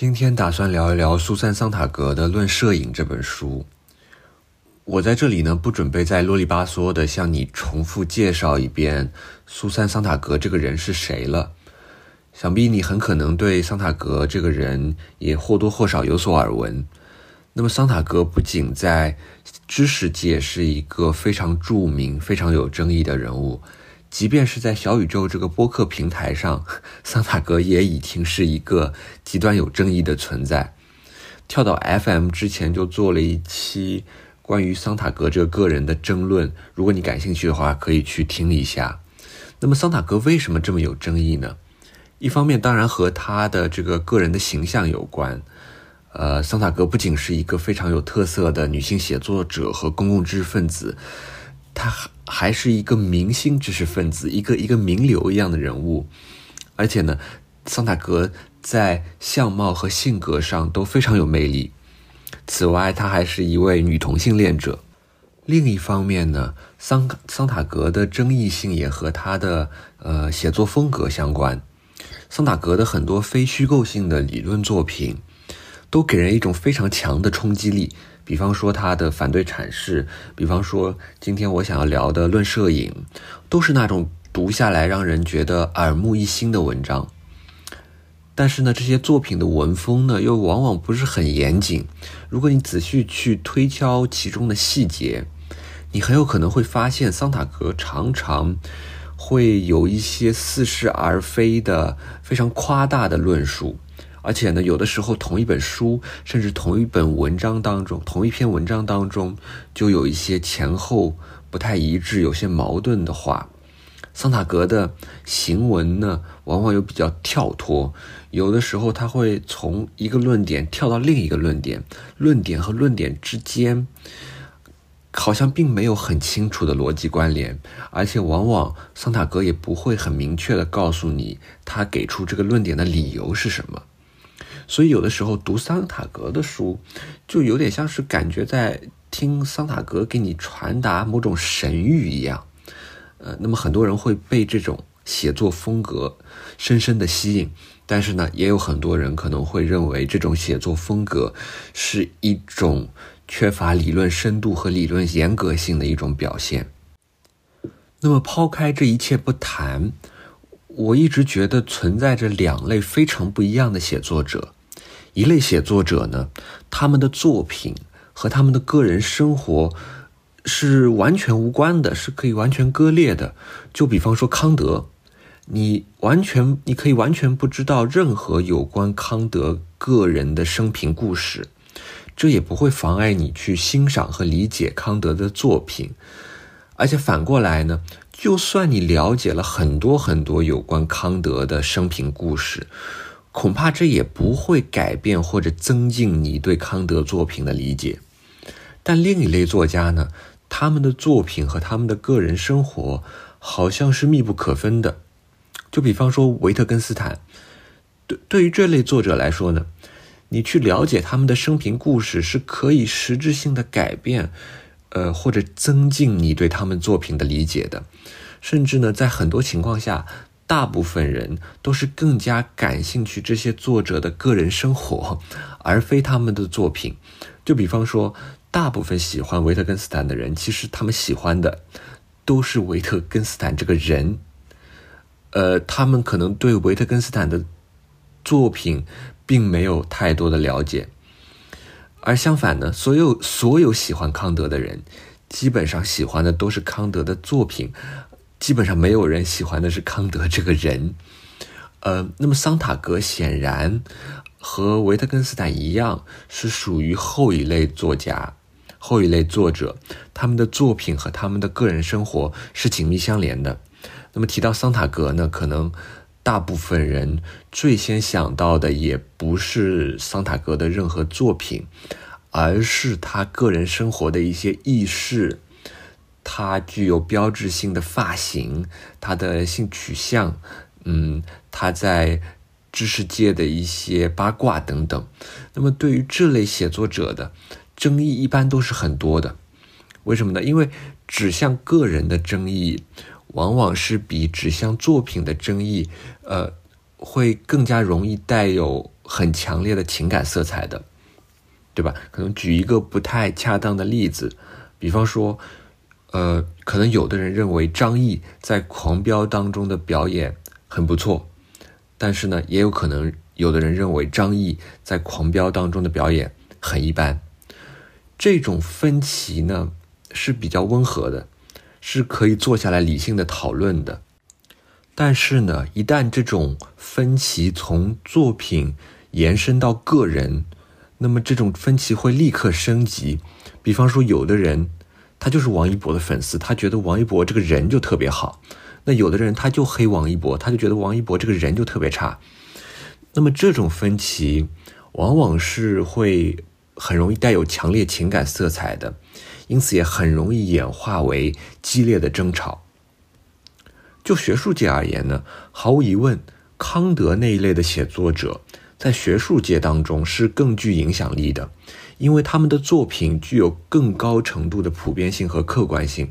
今天打算聊一聊苏珊·桑塔格的《论摄影》这本书。我在这里呢，不准备再啰里吧嗦的向你重复介绍一遍苏珊·桑塔格这个人是谁了。想必你很可能对桑塔格这个人也或多或少有所耳闻。那么，桑塔格不仅在知识界是一个非常著名、非常有争议的人物。即便是在小宇宙这个播客平台上，桑塔格也已经是一个极端有争议的存在。跳到 FM 之前就做了一期关于桑塔格这个个人的争论，如果你感兴趣的话，可以去听一下。那么桑塔格为什么这么有争议呢？一方面当然和他的这个个人的形象有关。呃，桑塔格不仅是一个非常有特色的女性写作者和公共知识分子。他还是一个明星知识分子，一个一个名流一样的人物，而且呢，桑塔格在相貌和性格上都非常有魅力。此外，他还是一位女同性恋者。另一方面呢，桑桑塔格的争议性也和他的呃写作风格相关。桑塔格的很多非虚构性的理论作品，都给人一种非常强的冲击力。比方说他的反对阐释，比方说今天我想要聊的《论摄影》，都是那种读下来让人觉得耳目一新的文章。但是呢，这些作品的文风呢，又往往不是很严谨。如果你仔细去推敲其中的细节，你很有可能会发现，桑塔格常常会有一些似是而非的、非常夸大的论述。而且呢，有的时候同一本书，甚至同一本文章当中，同一篇文章当中，就有一些前后不太一致、有些矛盾的话。桑塔格的行文呢，往往又比较跳脱，有的时候他会从一个论点跳到另一个论点，论点和论点之间好像并没有很清楚的逻辑关联，而且往往桑塔格也不会很明确的告诉你他给出这个论点的理由是什么。所以有的时候读桑塔格的书，就有点像是感觉在听桑塔格给你传达某种神谕一样。呃，那么很多人会被这种写作风格深深的吸引，但是呢，也有很多人可能会认为这种写作风格是一种缺乏理论深度和理论严格性的一种表现。那么抛开这一切不谈，我一直觉得存在着两类非常不一样的写作者。一类写作者呢，他们的作品和他们的个人生活是完全无关的，是可以完全割裂的。就比方说康德，你完全你可以完全不知道任何有关康德个人的生平故事，这也不会妨碍你去欣赏和理解康德的作品。而且反过来呢，就算你了解了很多很多有关康德的生平故事。恐怕这也不会改变或者增进你对康德作品的理解。但另一类作家呢，他们的作品和他们的个人生活好像是密不可分的。就比方说维特根斯坦，对对于这类作者来说呢，你去了解他们的生平故事是可以实质性的改变，呃，或者增进你对他们作品的理解的。甚至呢，在很多情况下。大部分人都是更加感兴趣这些作者的个人生活，而非他们的作品。就比方说，大部分喜欢维特根斯坦的人，其实他们喜欢的都是维特根斯坦这个人。呃，他们可能对维特根斯坦的作品并没有太多的了解。而相反呢，所有所有喜欢康德的人，基本上喜欢的都是康德的作品。基本上没有人喜欢的是康德这个人，呃，那么桑塔格显然和维特根斯坦一样，是属于后一类作家、后一类作者，他们的作品和他们的个人生活是紧密相连的。那么提到桑塔格呢，可能大部分人最先想到的也不是桑塔格的任何作品，而是他个人生活的一些轶事。他具有标志性的发型，他的性取向，嗯，他在知识界的一些八卦等等。那么，对于这类写作者的争议，一般都是很多的。为什么呢？因为指向个人的争议，往往是比指向作品的争议，呃，会更加容易带有很强烈的情感色彩的，对吧？可能举一个不太恰当的例子，比方说，呃，可能有的人认为张译在《狂飙》当中的表演很不错，但是呢，也有可能有的人认为张译在《狂飙》当中的表演很一般。这种分歧呢是比较温和的，是可以坐下来理性的讨论的。但是呢，一旦这种分歧从作品延伸到个人，那么这种分歧会立刻升级。比方说，有的人他就是王一博的粉丝，他觉得王一博这个人就特别好；那有的人他就黑王一博，他就觉得王一博这个人就特别差。那么这种分歧往往是会很容易带有强烈情感色彩的，因此也很容易演化为激烈的争吵。就学术界而言呢，毫无疑问，康德那一类的写作者在学术界当中是更具影响力的，因为他们的作品具有更高程度的普遍性和客观性。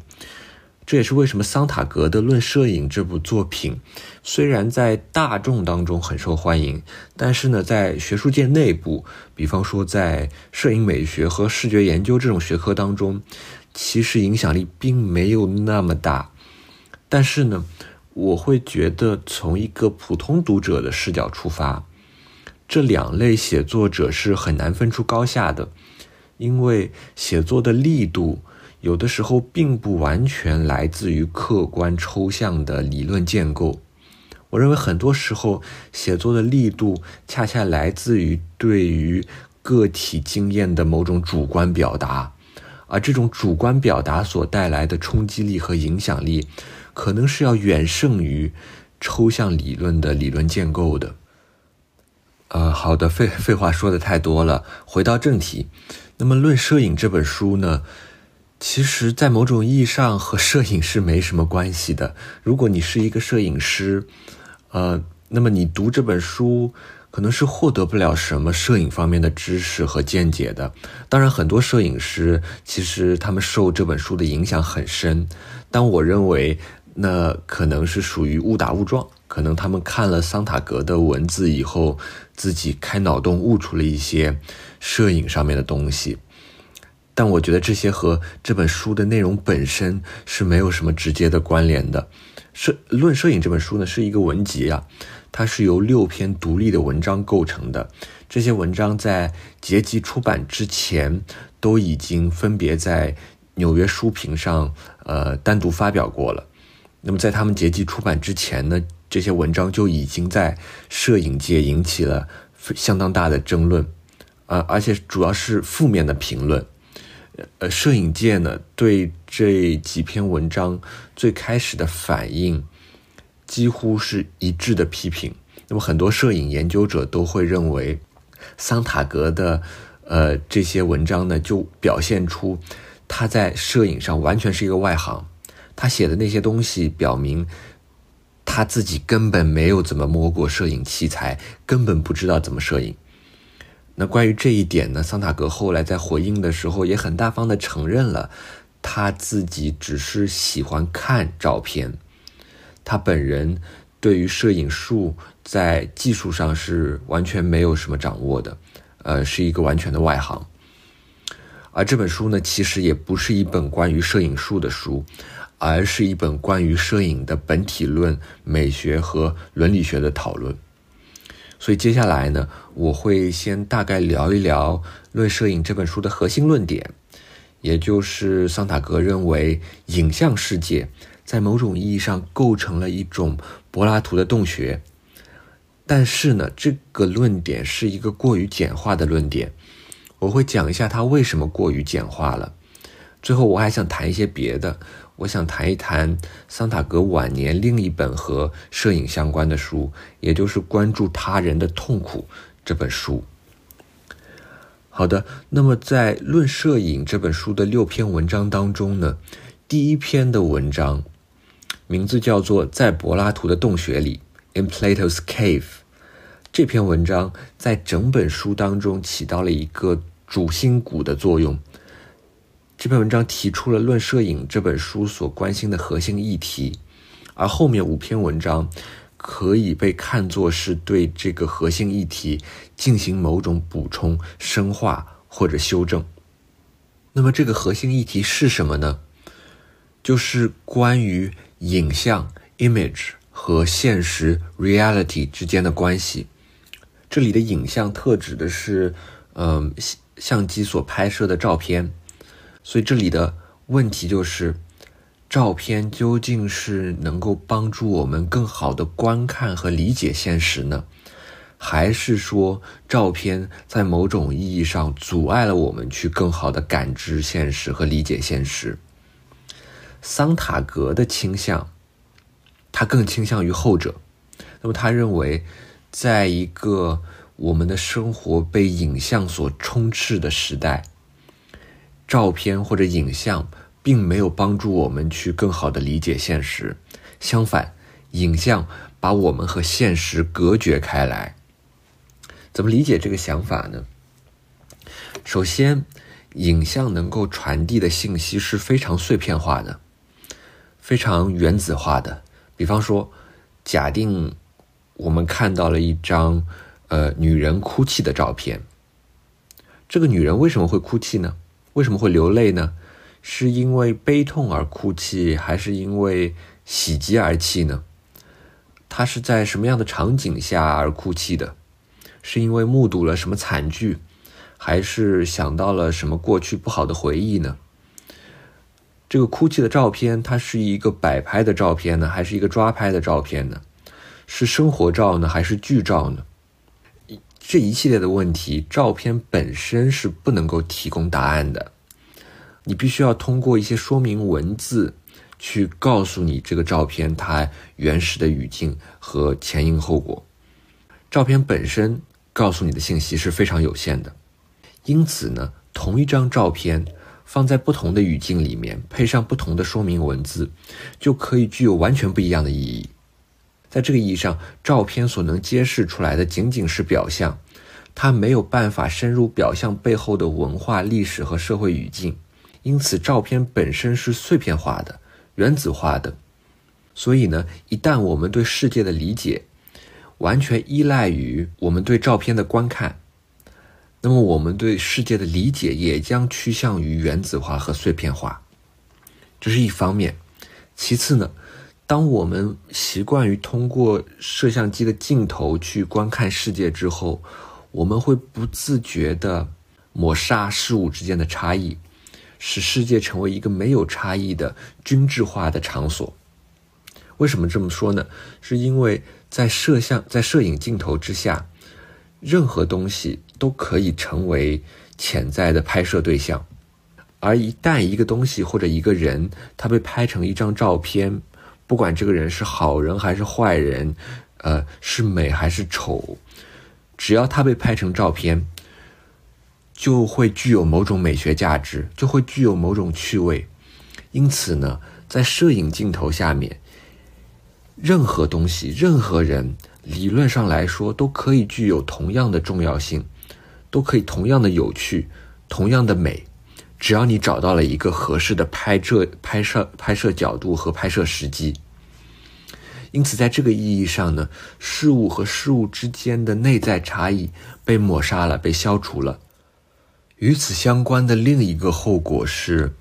这也是为什么桑塔格的《论摄影》这部作品，虽然在大众当中很受欢迎，但是呢，在学术界内部，比方说在摄影美学和视觉研究这种学科当中，其实影响力并没有那么大。但是呢，我会觉得从一个普通读者的视角出发，这两类写作者是很难分出高下的，因为写作的力度有的时候并不完全来自于客观抽象的理论建构。我认为很多时候写作的力度恰恰来自于对于个体经验的某种主观表达，而这种主观表达所带来的冲击力和影响力。可能是要远胜于抽象理论的理论建构的。呃，好的，废废话说的太多了，回到正题。那么，《论摄影》这本书呢，其实在某种意义上和摄影是没什么关系的。如果你是一个摄影师，呃，那么你读这本书可能是获得不了什么摄影方面的知识和见解的。当然，很多摄影师其实他们受这本书的影响很深，但我认为。那可能是属于误打误撞，可能他们看了桑塔格的文字以后，自己开脑洞悟出了一些摄影上面的东西。但我觉得这些和这本书的内容本身是没有什么直接的关联的。摄论摄影这本书呢是一个文集啊，它是由六篇独立的文章构成的。这些文章在结集出版之前都已经分别在纽约书评上呃单独发表过了。那么，在他们结集出版之前呢，这些文章就已经在摄影界引起了相当大的争论，啊，而且主要是负面的评论。呃，摄影界呢对这几篇文章最开始的反应几乎是一致的批评。那么，很多摄影研究者都会认为，桑塔格的呃这些文章呢，就表现出他在摄影上完全是一个外行。他写的那些东西表明，他自己根本没有怎么摸过摄影器材，根本不知道怎么摄影。那关于这一点呢，桑塔格后来在回应的时候也很大方的承认了，他自己只是喜欢看照片，他本人对于摄影术在技术上是完全没有什么掌握的，呃，是一个完全的外行。而这本书呢，其实也不是一本关于摄影术的书。而是一本关于摄影的本体论、美学和伦理学的讨论。所以接下来呢，我会先大概聊一聊《论摄影》这本书的核心论点，也就是桑塔格认为影像世界在某种意义上构成了一种柏拉图的洞穴。但是呢，这个论点是一个过于简化的论点。我会讲一下它为什么过于简化了。最后，我还想谈一些别的。我想谈一谈桑塔格晚年另一本和摄影相关的书，也就是《关注他人的痛苦》这本书。好的，那么在《论摄影》这本书的六篇文章当中呢，第一篇的文章名字叫做《在柏拉图的洞穴里》（In Plato's Cave）。这篇文章在整本书当中起到了一个主心骨的作用。这篇文章提出了《论摄影》这本书所关心的核心议题，而后面五篇文章可以被看作是对这个核心议题进行某种补充、深化或者修正。那么，这个核心议题是什么呢？就是关于影像 （image） 和现实 （reality） 之间的关系。这里的影像特指的是，嗯，相机所拍摄的照片。所以，这里的问题就是。照片究竟是能够帮助我们更好的观看和理解现实呢，还是说照片在某种意义上阻碍了我们去更好的感知现实和理解现实？桑塔格的倾向，他更倾向于后者。那么他认为，在一个我们的生活被影像所充斥的时代，照片或者影像。并没有帮助我们去更好的理解现实，相反，影像把我们和现实隔绝开来。怎么理解这个想法呢？首先，影像能够传递的信息是非常碎片化的，非常原子化的。比方说，假定我们看到了一张呃女人哭泣的照片，这个女人为什么会哭泣呢？为什么会流泪呢？是因为悲痛而哭泣，还是因为喜极而泣呢？他是在什么样的场景下而哭泣的？是因为目睹了什么惨剧，还是想到了什么过去不好的回忆呢？这个哭泣的照片，它是一个摆拍的照片呢，还是一个抓拍的照片呢？是生活照呢，还是剧照呢？这一系列的问题，照片本身是不能够提供答案的。你必须要通过一些说明文字，去告诉你这个照片它原始的语境和前因后果。照片本身告诉你的信息是非常有限的，因此呢，同一张照片放在不同的语境里面，配上不同的说明文字，就可以具有完全不一样的意义。在这个意义上，照片所能揭示出来的仅仅是表象，它没有办法深入表象背后的文化、历史和社会语境。因此，照片本身是碎片化的、原子化的，所以呢，一旦我们对世界的理解完全依赖于我们对照片的观看，那么我们对世界的理解也将趋向于原子化和碎片化。这是一方面。其次呢，当我们习惯于通过摄像机的镜头去观看世界之后，我们会不自觉地抹杀事物之间的差异。使世界成为一个没有差异的均质化的场所。为什么这么说呢？是因为在摄像、在摄影镜头之下，任何东西都可以成为潜在的拍摄对象。而一旦一个东西或者一个人，他被拍成一张照片，不管这个人是好人还是坏人，呃，是美还是丑，只要他被拍成照片。就会具有某种美学价值，就会具有某种趣味。因此呢，在摄影镜头下面，任何东西、任何人，理论上来说都可以具有同样的重要性，都可以同样的有趣、同样的美。只要你找到了一个合适的拍摄、拍摄、拍摄角度和拍摄时机。因此，在这个意义上呢，事物和事物之间的内在差异被抹杀了，被消除了。与此相关的另一个后果是，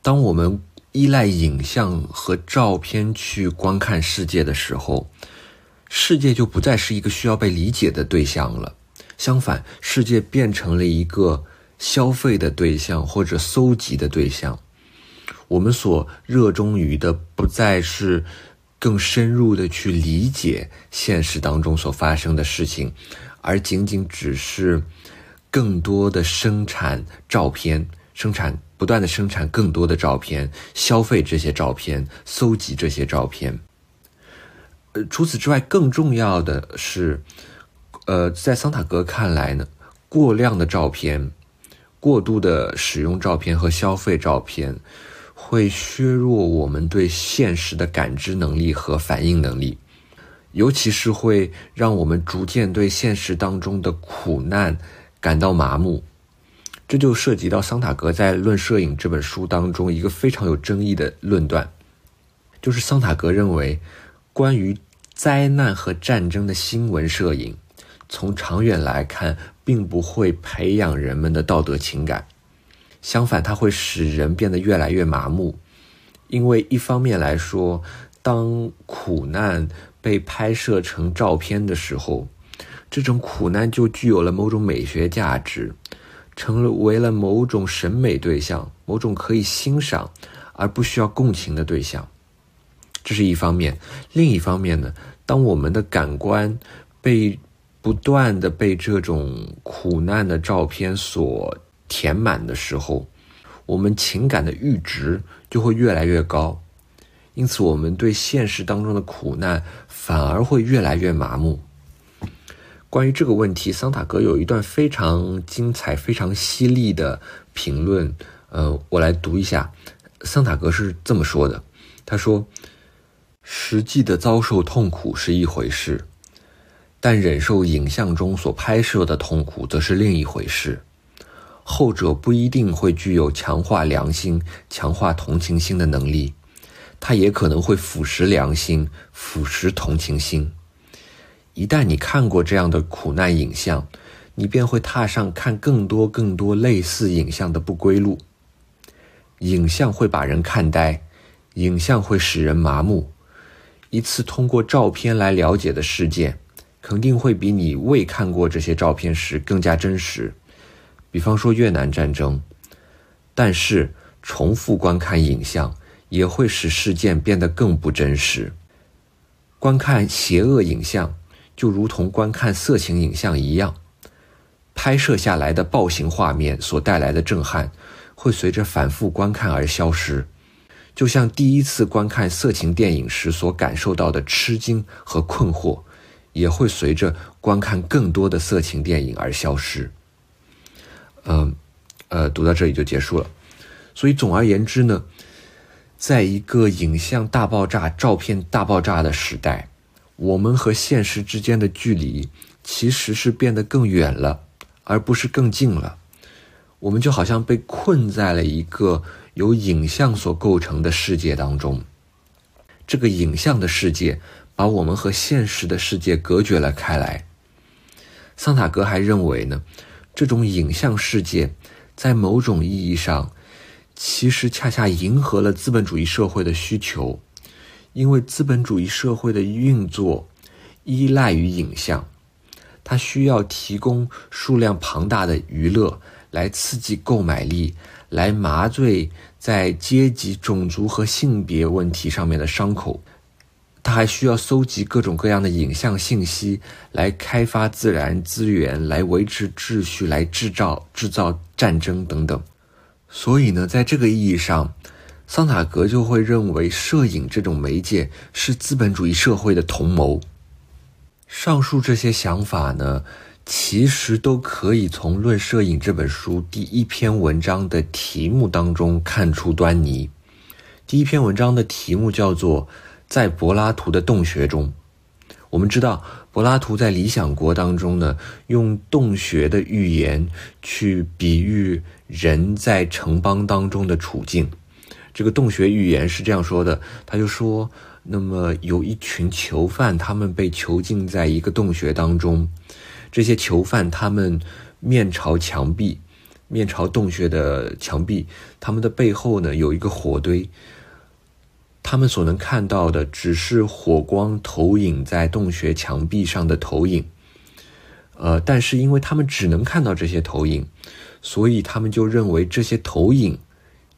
当我们依赖影像和照片去观看世界的时候，世界就不再是一个需要被理解的对象了。相反，世界变成了一个消费的对象或者搜集的对象。我们所热衷于的不再是更深入的去理解现实当中所发生的事情，而仅仅只是。更多的生产照片，生产不断的生产更多的照片，消费这些照片，搜集这些照片。呃，除此之外，更重要的是，呃，在桑塔格看来呢，过量的照片，过度的使用照片和消费照片，会削弱我们对现实的感知能力和反应能力，尤其是会让我们逐渐对现实当中的苦难。感到麻木，这就涉及到桑塔格在《论摄影》这本书当中一个非常有争议的论断，就是桑塔格认为，关于灾难和战争的新闻摄影，从长远来看，并不会培养人们的道德情感，相反，它会使人变得越来越麻木。因为一方面来说，当苦难被拍摄成照片的时候，这种苦难就具有了某种美学价值，成为了某种审美对象，某种可以欣赏而不需要共情的对象。这是一方面，另一方面呢，当我们的感官被不断的被这种苦难的照片所填满的时候，我们情感的阈值。就会越来越高，因此我们对现实当中的苦难反而会越来越麻木。关于这个问题，桑塔格有一段非常精彩、非常犀利的评论，呃，我来读一下。桑塔格是这么说的：“他说，实际的遭受痛苦是一回事，但忍受影像中所拍摄的痛苦则是另一回事。”后者不一定会具有强化良心、强化同情心的能力，它也可能会腐蚀良心、腐蚀同情心。一旦你看过这样的苦难影像，你便会踏上看更多、更多类似影像的不归路。影像会把人看呆，影像会使人麻木。一次通过照片来了解的事件，肯定会比你未看过这些照片时更加真实。比方说越南战争，但是重复观看影像也会使事件变得更不真实。观看邪恶影像就如同观看色情影像一样，拍摄下来的暴行画面所带来的震撼会随着反复观看而消失，就像第一次观看色情电影时所感受到的吃惊和困惑，也会随着观看更多的色情电影而消失。嗯，呃，读到这里就结束了。所以总而言之呢，在一个影像大爆炸、照片大爆炸的时代，我们和现实之间的距离其实是变得更远了，而不是更近了。我们就好像被困在了一个由影像所构成的世界当中。这个影像的世界把我们和现实的世界隔绝了开来。桑塔格还认为呢。这种影像世界，在某种意义上，其实恰恰迎合了资本主义社会的需求，因为资本主义社会的运作依赖于影像，它需要提供数量庞大的娱乐来刺激购买力，来麻醉在阶级、种族和性别问题上面的伤口。他还需要搜集各种各样的影像信息，来开发自然资源，来维持秩序，来制造制造战争等等。所以呢，在这个意义上，桑塔格就会认为，摄影这种媒介是资本主义社会的同谋。上述这些想法呢，其实都可以从《论摄影》这本书第一篇文章的题目当中看出端倪。第一篇文章的题目叫做。在柏拉图的洞穴中，我们知道柏拉图在《理想国》当中呢，用洞穴的寓言去比喻人在城邦当中的处境。这个洞穴寓言是这样说的：他就说，那么有一群囚犯，他们被囚禁在一个洞穴当中，这些囚犯他们面朝墙壁，面朝洞穴的墙壁，他们的背后呢有一个火堆。他们所能看到的只是火光投影在洞穴墙壁上的投影，呃，但是因为他们只能看到这些投影，所以他们就认为这些投影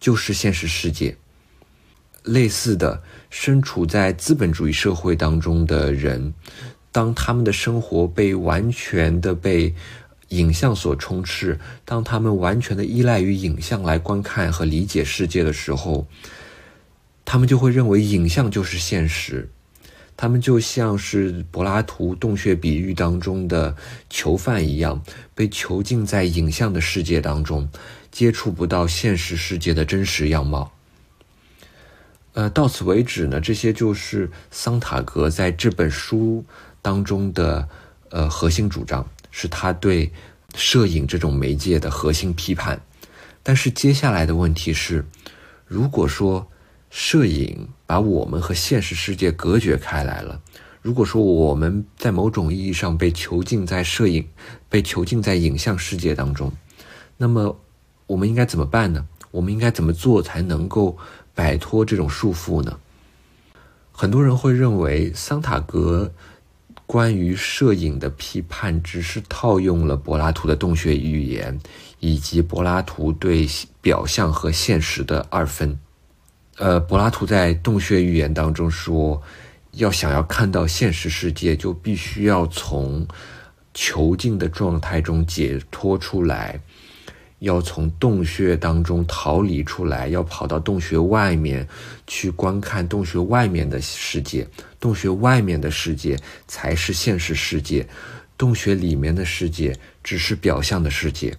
就是现实世界。类似的，身处在资本主义社会当中的人，当他们的生活被完全的被影像所充斥，当他们完全的依赖于影像来观看和理解世界的时候。他们就会认为影像就是现实，他们就像是柏拉图洞穴比喻当中的囚犯一样，被囚禁在影像的世界当中，接触不到现实世界的真实样貌。呃，到此为止呢，这些就是桑塔格在这本书当中的呃核心主张，是他对摄影这种媒介的核心批判。但是接下来的问题是，如果说，摄影把我们和现实世界隔绝开来了。如果说我们在某种意义上被囚禁在摄影、被囚禁在影像世界当中，那么我们应该怎么办呢？我们应该怎么做才能够摆脱这种束缚呢？很多人会认为桑塔格关于摄影的批判只是套用了柏拉图的洞穴语言，以及柏拉图对表象和现实的二分。呃，柏拉图在洞穴寓言当中说，要想要看到现实世界，就必须要从囚禁的状态中解脱出来，要从洞穴当中逃离出来，要跑到洞穴外面去观看洞穴外面的世界。洞穴外面的世界才是现实世界，洞穴里面的世界只是表象的世界。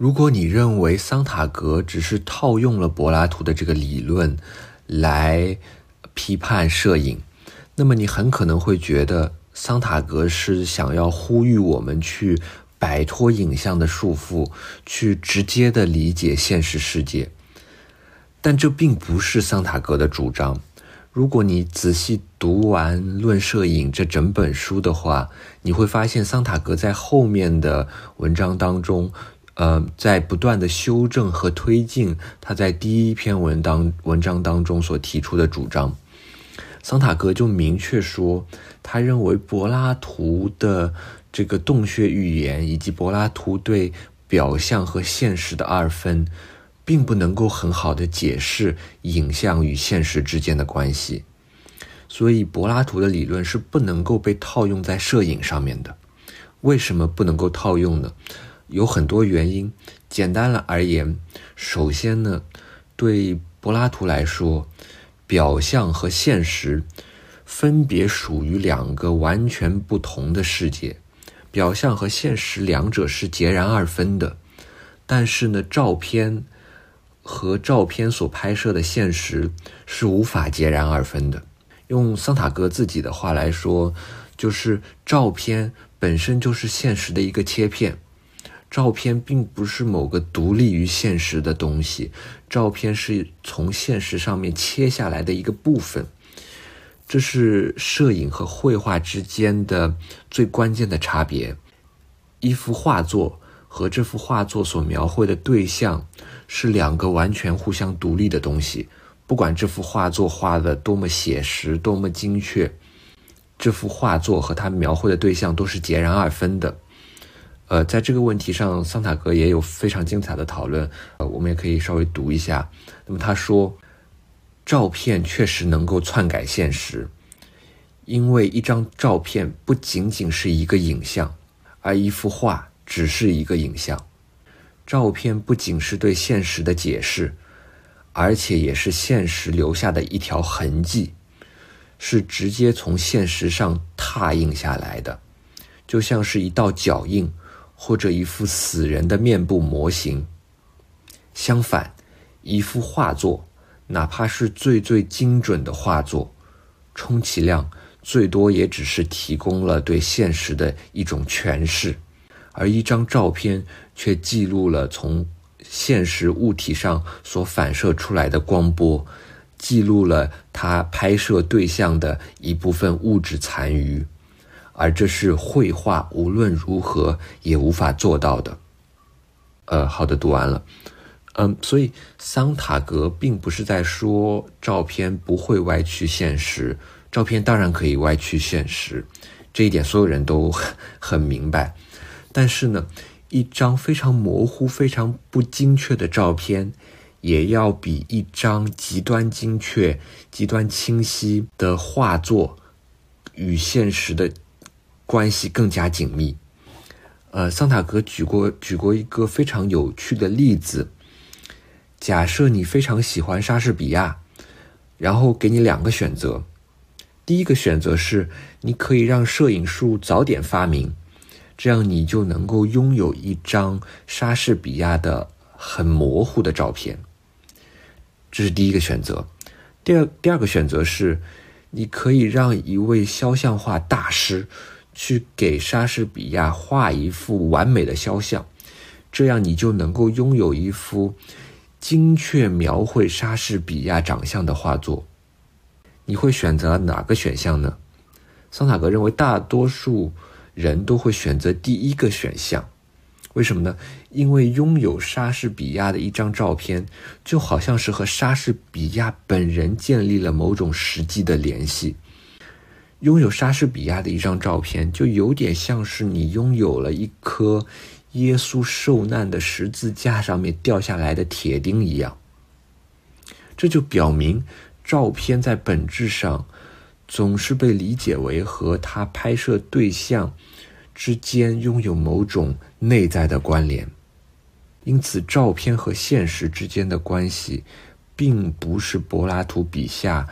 如果你认为桑塔格只是套用了柏拉图的这个理论来批判摄影，那么你很可能会觉得桑塔格是想要呼吁我们去摆脱影像的束缚，去直接的理解现实世界。但这并不是桑塔格的主张。如果你仔细读完《论摄影》这整本书的话，你会发现桑塔格在后面的文章当中。呃，在不断的修正和推进他在第一篇文当文章当中所提出的主张，桑塔格就明确说，他认为柏拉图的这个洞穴寓言以及柏拉图对表象和现实的二分，并不能够很好的解释影像与现实之间的关系，所以柏拉图的理论是不能够被套用在摄影上面的。为什么不能够套用呢？有很多原因，简单了而言，首先呢，对柏拉图来说，表象和现实分别属于两个完全不同的世界，表象和现实两者是截然二分的。但是呢，照片和照片所拍摄的现实是无法截然二分的。用桑塔格自己的话来说，就是照片本身就是现实的一个切片。照片并不是某个独立于现实的东西，照片是从现实上面切下来的一个部分。这是摄影和绘画之间的最关键的差别。一幅画作和这幅画作所描绘的对象是两个完全互相独立的东西。不管这幅画作画的多么写实、多么精确，这幅画作和它描绘的对象都是截然二分的。呃，在这个问题上，桑塔格也有非常精彩的讨论。呃，我们也可以稍微读一下。那么他说，照片确实能够篡改现实，因为一张照片不仅仅是一个影像，而一幅画只是一个影像。照片不仅是对现实的解释，而且也是现实留下的一条痕迹，是直接从现实上拓印下来的，就像是一道脚印。或者一副死人的面部模型。相反，一幅画作，哪怕是最最精准的画作，充其量最多也只是提供了对现实的一种诠释，而一张照片却记录了从现实物体上所反射出来的光波，记录了它拍摄对象的一部分物质残余。而这是绘画无论如何也无法做到的。呃，好的，读完了。嗯，所以桑塔格并不是在说照片不会歪曲现实，照片当然可以歪曲现实，这一点所有人都很明白。但是呢，一张非常模糊、非常不精确的照片，也要比一张极端精确、极端清晰的画作与现实的。关系更加紧密。呃，桑塔格举过举过一个非常有趣的例子。假设你非常喜欢莎士比亚，然后给你两个选择。第一个选择是，你可以让摄影术早点发明，这样你就能够拥有一张莎士比亚的很模糊的照片。这是第一个选择。第二第二个选择是，你可以让一位肖像画大师。去给莎士比亚画一幅完美的肖像，这样你就能够拥有一幅精确描绘莎士比亚长相的画作。你会选择哪个选项呢？桑塔格认为大多数人都会选择第一个选项，为什么呢？因为拥有莎士比亚的一张照片，就好像是和莎士比亚本人建立了某种实际的联系。拥有莎士比亚的一张照片，就有点像是你拥有了一颗耶稣受难的十字架上面掉下来的铁钉一样。这就表明，照片在本质上总是被理解为和他拍摄对象之间拥有某种内在的关联。因此，照片和现实之间的关系，并不是柏拉图笔下。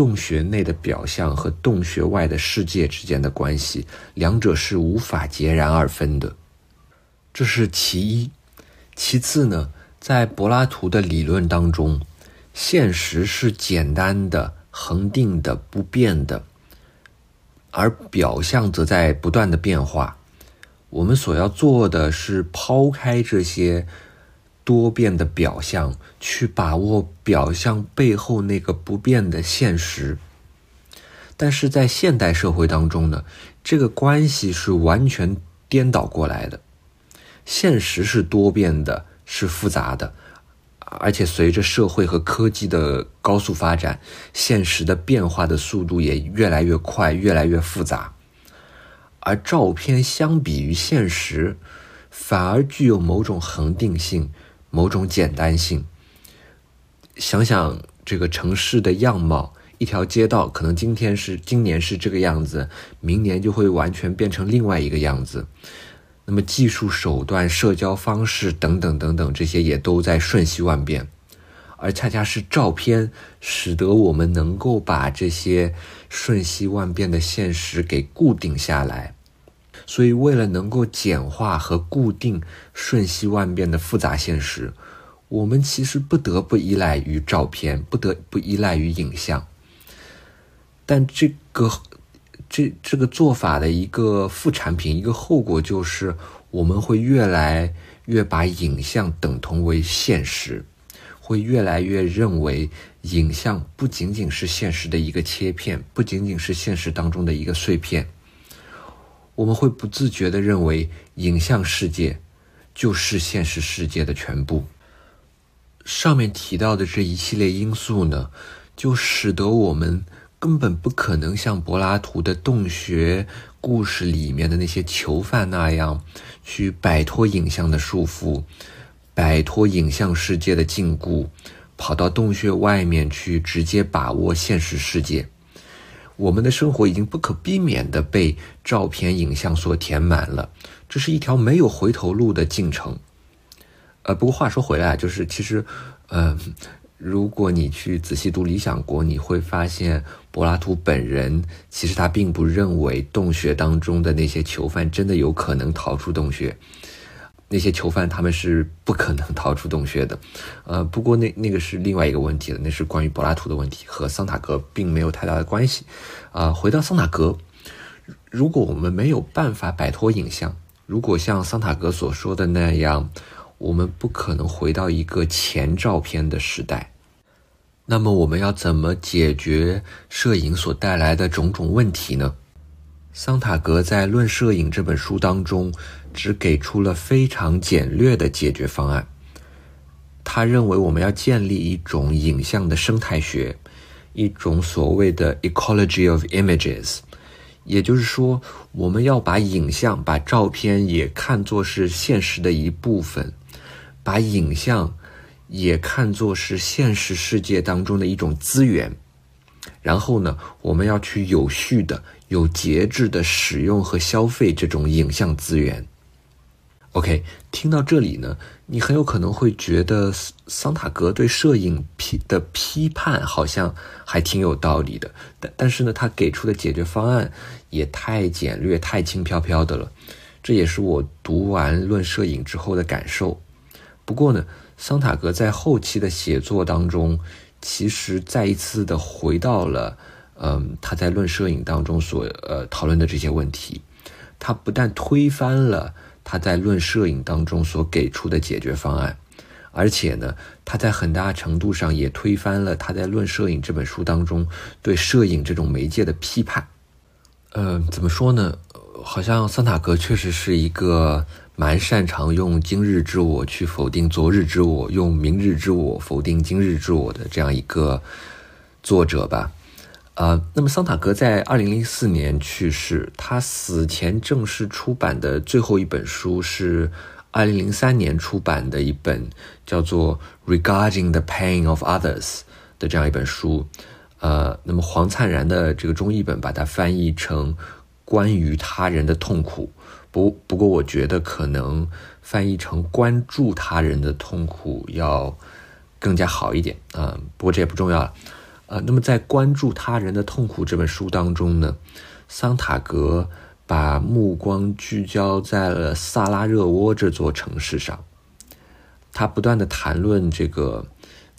洞穴内的表象和洞穴外的世界之间的关系，两者是无法截然二分的。这是其一。其次呢，在柏拉图的理论当中，现实是简单的、恒定的、不变的，而表象则在不断的变化。我们所要做的是抛开这些。多变的表象，去把握表象背后那个不变的现实。但是在现代社会当中呢，这个关系是完全颠倒过来的。现实是多变的，是复杂的，而且随着社会和科技的高速发展，现实的变化的速度也越来越快，越来越复杂。而照片相比于现实，反而具有某种恒定性。某种简单性。想想这个城市的样貌，一条街道可能今天是今年是这个样子，明年就会完全变成另外一个样子。那么技术手段、社交方式等等等等，这些也都在瞬息万变。而恰恰是照片，使得我们能够把这些瞬息万变的现实给固定下来。所以，为了能够简化和固定瞬息万变的复杂现实，我们其实不得不依赖于照片，不得不依赖于影像。但这个这这个做法的一个副产品，一个后果就是，我们会越来越把影像等同为现实，会越来越认为影像不仅仅是现实的一个切片，不仅仅是现实当中的一个碎片。我们会不自觉地认为，影像世界就是现实世界的全部。上面提到的这一系列因素呢，就使得我们根本不可能像柏拉图的洞穴故事里面的那些囚犯那样，去摆脱影像的束缚，摆脱影像世界的禁锢，跑到洞穴外面去直接把握现实世界。我们的生活已经不可避免地被照片、影像所填满了，这是一条没有回头路的进程。呃，不过话说回来，就是其实，呃，如果你去仔细读《理想国》，你会发现柏拉图本人其实他并不认为洞穴当中的那些囚犯真的有可能逃出洞穴。那些囚犯他们是不可能逃出洞穴的，呃，不过那那个是另外一个问题了，那是关于柏拉图的问题，和桑塔格并没有太大的关系。啊，回到桑塔格，如果我们没有办法摆脱影像，如果像桑塔格所说的那样，我们不可能回到一个前照片的时代，那么我们要怎么解决摄影所带来的种种问题呢？桑塔格在《论摄影》这本书当中，只给出了非常简略的解决方案。他认为，我们要建立一种影像的生态学，一种所谓的 ecology of images，也就是说，我们要把影像、把照片也看作是现实的一部分，把影像也看作是现实世界当中的一种资源。然后呢，我们要去有序的。有节制的使用和消费这种影像资源。OK，听到这里呢，你很有可能会觉得桑塔格对摄影批的批判好像还挺有道理的，但但是呢，他给出的解决方案也太简略、太轻飘飘的了。这也是我读完《论摄影》之后的感受。不过呢，桑塔格在后期的写作当中，其实再一次的回到了。嗯，他在论摄影当中所呃讨论的这些问题，他不但推翻了他在论摄影当中所给出的解决方案，而且呢，他在很大程度上也推翻了他在论摄影这本书当中对摄影这种媒介的批判。呃，怎么说呢？好像桑塔格确实是一个蛮擅长用今日之我去否定昨日之我，用明日之我否定今日之我的这样一个作者吧。呃，那么桑塔格在二零零四年去世，他死前正式出版的最后一本书是二零零三年出版的一本叫做《Regarding the Pain of Others》的这样一本书。呃，那么黄灿然的这个中译本把它翻译成。关于他人的痛苦，不不过我觉得可能翻译成关注他人的痛苦要更加好一点啊。不过这也不重要了。呃，那么在关注他人的痛苦这本书当中呢，桑塔格把目光聚焦在了萨拉热窝这座城市上，他不断的谈论这个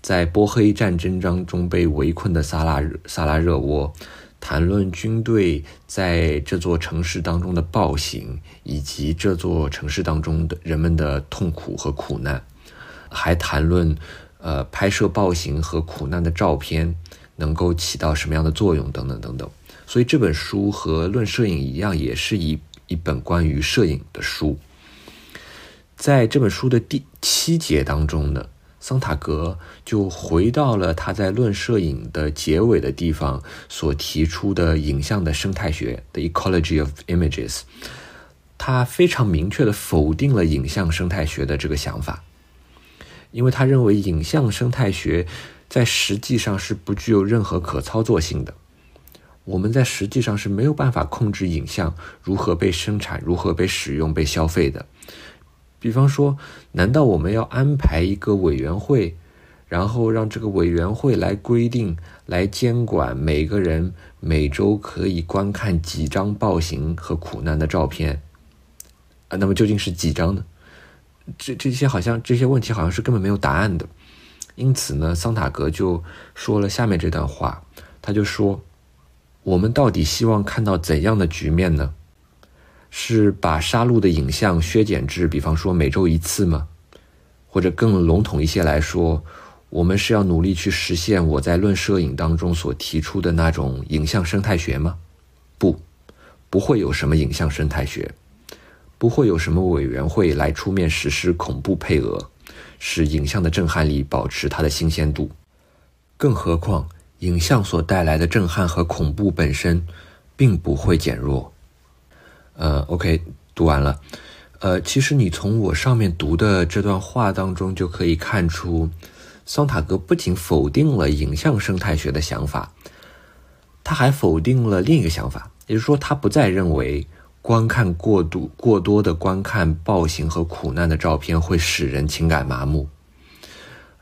在波黑战争当中被围困的萨拉萨拉热窝。谈论军队在这座城市当中的暴行，以及这座城市当中的人们的痛苦和苦难，还谈论，呃，拍摄暴行和苦难的照片能够起到什么样的作用等等等等。所以这本书和《论摄影》一样，也是一一本关于摄影的书。在这本书的第七节当中呢。桑塔格就回到了他在《论摄影》的结尾的地方所提出的影像的生态学的 ecology of images，他非常明确的否定了影像生态学的这个想法，因为他认为影像生态学在实际上是不具有任何可操作性的，我们在实际上是没有办法控制影像如何被生产、如何被使用、被消费的。比方说，难道我们要安排一个委员会，然后让这个委员会来规定、来监管每个人每周可以观看几张暴行和苦难的照片？啊，那么究竟是几张呢？这这些好像这些问题好像是根本没有答案的。因此呢，桑塔格就说了下面这段话，他就说：“我们到底希望看到怎样的局面呢？”是把杀戮的影像削减至，比方说每周一次吗？或者更笼统一些来说，我们是要努力去实现我在《论摄影》当中所提出的那种影像生态学吗？不，不会有什么影像生态学，不会有什么委员会来出面实施恐怖配额，使影像的震撼力保持它的新鲜度。更何况，影像所带来的震撼和恐怖本身，并不会减弱。呃，OK，读完了。呃，其实你从我上面读的这段话当中就可以看出，桑塔格不仅否定了影像生态学的想法，他还否定了另一个想法，也就是说，他不再认为观看过度、过多的观看暴行和苦难的照片会使人情感麻木。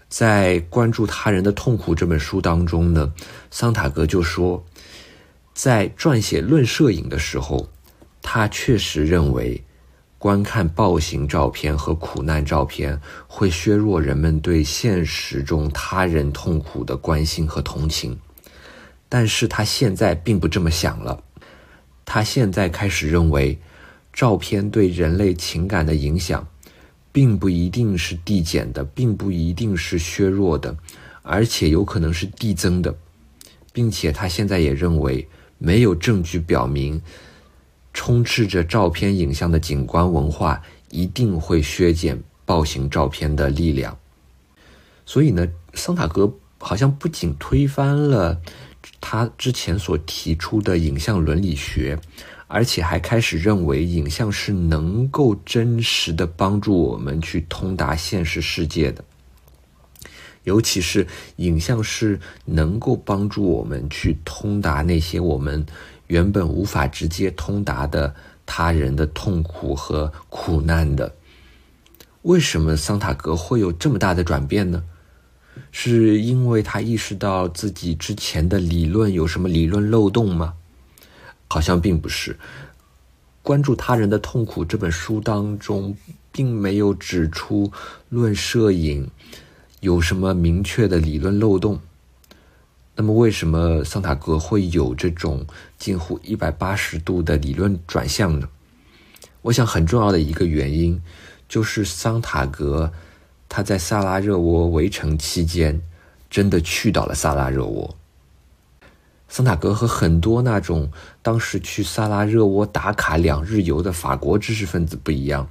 在关注他人的痛苦这本书当中呢，桑塔格就说，在撰写《论摄影》的时候。他确实认为，观看暴行照片和苦难照片会削弱人们对现实中他人痛苦的关心和同情，但是他现在并不这么想了。他现在开始认为，照片对人类情感的影响，并不一定是递减的，并不一定是削弱的，而且有可能是递增的，并且他现在也认为，没有证据表明。充斥着照片影像的景观文化一定会削减暴行照片的力量。所以呢，桑塔格好像不仅推翻了他之前所提出的影像伦理学，而且还开始认为影像是能够真实的帮助我们去通达现实世界的，尤其是影像是能够帮助我们去通达那些我们。原本无法直接通达的他人的痛苦和苦难的，为什么桑塔格会有这么大的转变呢？是因为他意识到自己之前的理论有什么理论漏洞吗？好像并不是。关注他人的痛苦这本书当中，并没有指出论摄影有什么明确的理论漏洞。那么，为什么桑塔格会有这种近乎一百八十度的理论转向呢？我想，很重要的一个原因就是桑塔格他在萨拉热窝围城期间真的去到了萨拉热窝。桑塔格和很多那种当时去萨拉热窝打卡两日游的法国知识分子不一样，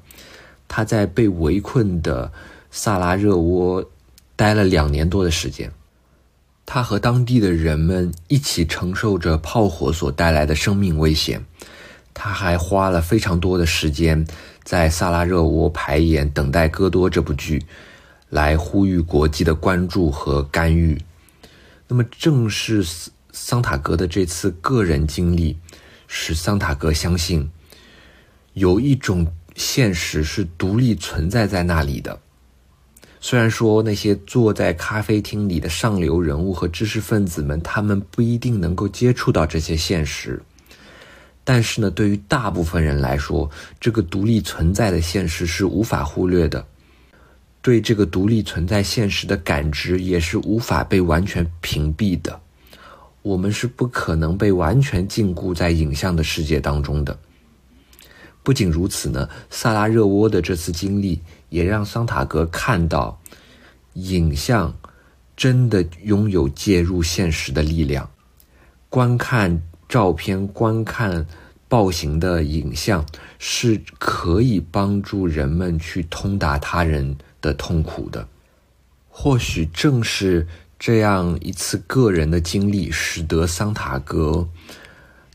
他在被围困的萨拉热窝待了两年多的时间，他和当地的人们一起承受着炮火所带来的生命危险。他还花了非常多的时间在萨拉热窝排演《等待戈多》这部剧，来呼吁国际的关注和干预。那么，正是。桑塔格的这次个人经历，使桑塔格相信，有一种现实是独立存在在那里的。虽然说那些坐在咖啡厅里的上流人物和知识分子们，他们不一定能够接触到这些现实，但是呢，对于大部分人来说，这个独立存在的现实是无法忽略的。对这个独立存在现实的感知，也是无法被完全屏蔽的。我们是不可能被完全禁锢在影像的世界当中的。不仅如此呢，萨拉热窝的这次经历也让桑塔格看到，影像真的拥有介入现实的力量。观看照片、观看暴行的影像，是可以帮助人们去通达他人的痛苦的。或许正是。这样一次个人的经历，使得桑塔格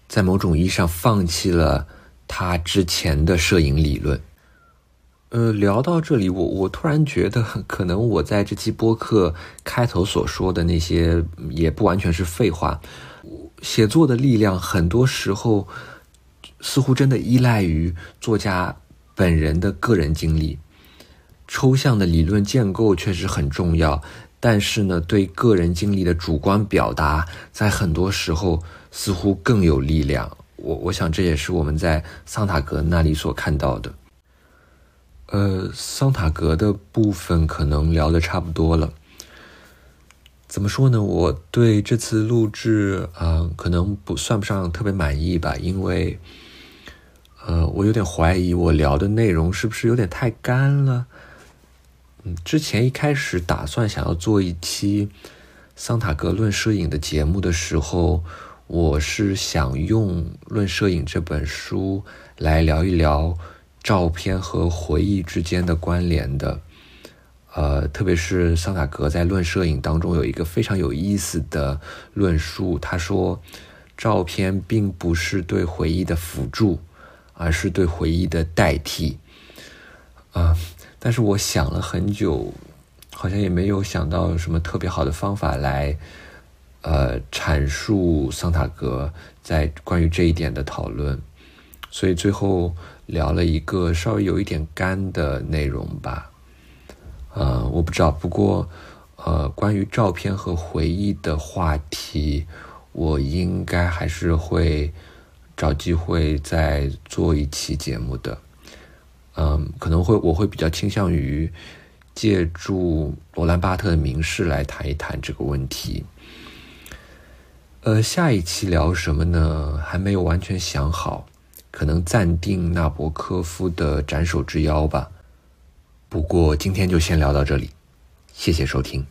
在某种意义上放弃了他之前的摄影理论。呃，聊到这里，我我突然觉得，可能我在这期播客开头所说的那些，也不完全是废话。写作的力量，很多时候似乎真的依赖于作家本人的个人经历。抽象的理论建构确实很重要。但是呢，对个人经历的主观表达，在很多时候似乎更有力量。我我想这也是我们在桑塔格那里所看到的。呃，桑塔格的部分可能聊的差不多了。怎么说呢？我对这次录制啊，可能不算不上特别满意吧，因为，呃，我有点怀疑我聊的内容是不是有点太干了。嗯，之前一开始打算想要做一期桑塔格论摄影的节目的时候，我是想用《论摄影》这本书来聊一聊照片和回忆之间的关联的。呃，特别是桑塔格在《论摄影》当中有一个非常有意思的论述，他说，照片并不是对回忆的辅助，而是对回忆的代替。啊。但是我想了很久，好像也没有想到什么特别好的方法来，呃，阐述桑塔格在关于这一点的讨论，所以最后聊了一个稍微有一点干的内容吧。呃，我不知道，不过，呃，关于照片和回忆的话题，我应该还是会找机会再做一期节目的。嗯，可能会我会比较倾向于借助罗兰巴特的名士来谈一谈这个问题。呃，下一期聊什么呢？还没有完全想好，可能暂定纳博科夫的斩首之邀吧。不过今天就先聊到这里，谢谢收听。